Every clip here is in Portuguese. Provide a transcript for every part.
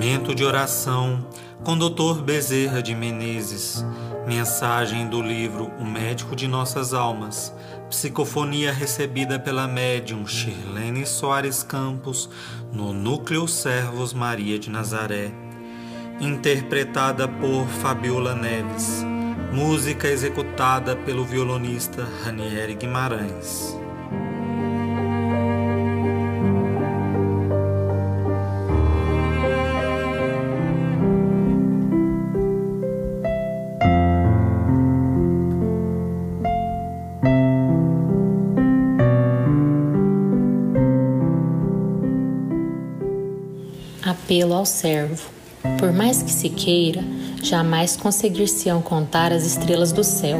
Momento de oração com Dr. Bezerra de Menezes. Mensagem do livro O Médico de Nossas Almas. Psicofonia recebida pela médium Shirlene Soares Campos no Núcleo Servos Maria de Nazaré. Interpretada por Fabiola Neves. Música executada pelo violonista Ranieri Guimarães. Apelo ao servo. Por mais que se queira, jamais conseguir-se-ão contar as estrelas do céu.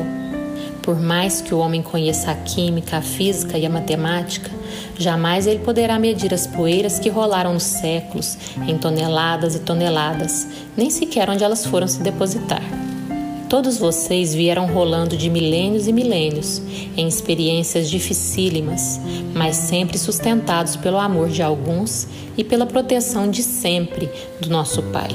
Por mais que o homem conheça a química, a física e a matemática, jamais ele poderá medir as poeiras que rolaram nos séculos em toneladas e toneladas, nem sequer onde elas foram se depositar. Todos vocês vieram rolando de milênios e milênios, em experiências dificílimas, mas sempre sustentados pelo amor de alguns e pela proteção de sempre do nosso Pai.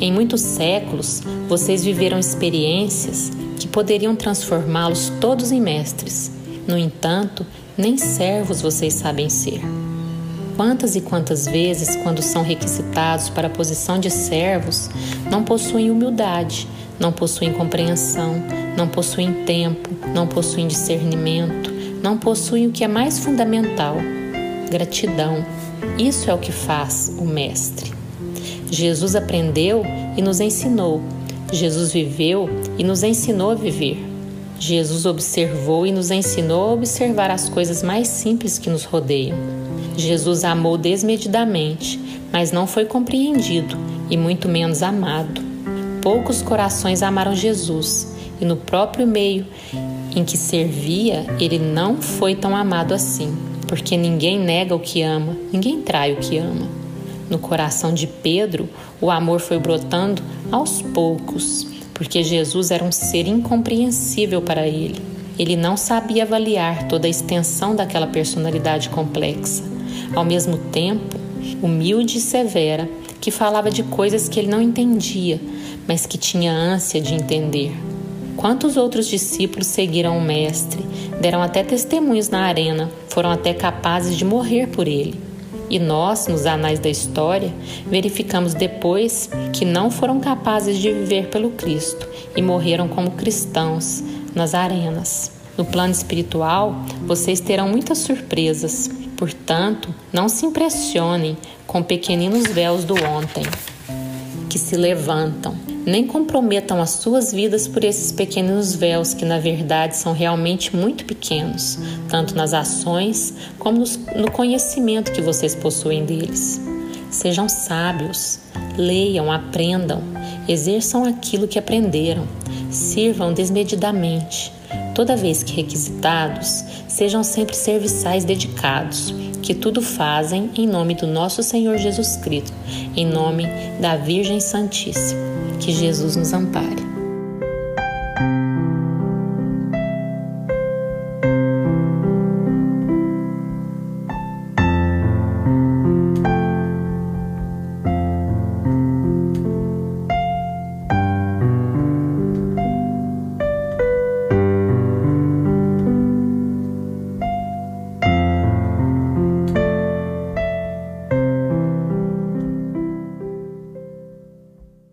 Em muitos séculos, vocês viveram experiências que poderiam transformá-los todos em mestres. No entanto, nem servos vocês sabem ser. Quantas e quantas vezes, quando são requisitados para a posição de servos, não possuem humildade não possuem compreensão, não possuem tempo, não possuem discernimento, não possuem o que é mais fundamental: gratidão. Isso é o que faz o Mestre. Jesus aprendeu e nos ensinou. Jesus viveu e nos ensinou a viver. Jesus observou e nos ensinou a observar as coisas mais simples que nos rodeiam. Jesus amou desmedidamente, mas não foi compreendido e muito menos amado poucos corações amaram Jesus e no próprio meio em que servia, ele não foi tão amado assim, porque ninguém nega o que ama, ninguém trai o que ama. No coração de Pedro, o amor foi brotando aos poucos, porque Jesus era um ser incompreensível para ele. Ele não sabia avaliar toda a extensão daquela personalidade complexa. Ao mesmo tempo, humilde e severa, que falava de coisas que ele não entendia, mas que tinha ânsia de entender. Quantos outros discípulos seguiram o Mestre, deram até testemunhos na arena, foram até capazes de morrer por ele. E nós, nos anais da história, verificamos depois que não foram capazes de viver pelo Cristo e morreram como cristãos nas arenas. No plano espiritual, vocês terão muitas surpresas, portanto, não se impressionem com pequeninos véus do ontem que se levantam. Nem comprometam as suas vidas por esses pequenos véus que, na verdade, são realmente muito pequenos, tanto nas ações como no conhecimento que vocês possuem deles. Sejam sábios, leiam, aprendam, exerçam aquilo que aprenderam, sirvam desmedidamente. Toda vez que requisitados, sejam sempre serviçais dedicados que tudo fazem em nome do nosso Senhor Jesus Cristo, em nome da Virgem Santíssima. Que Jesus nos ampare.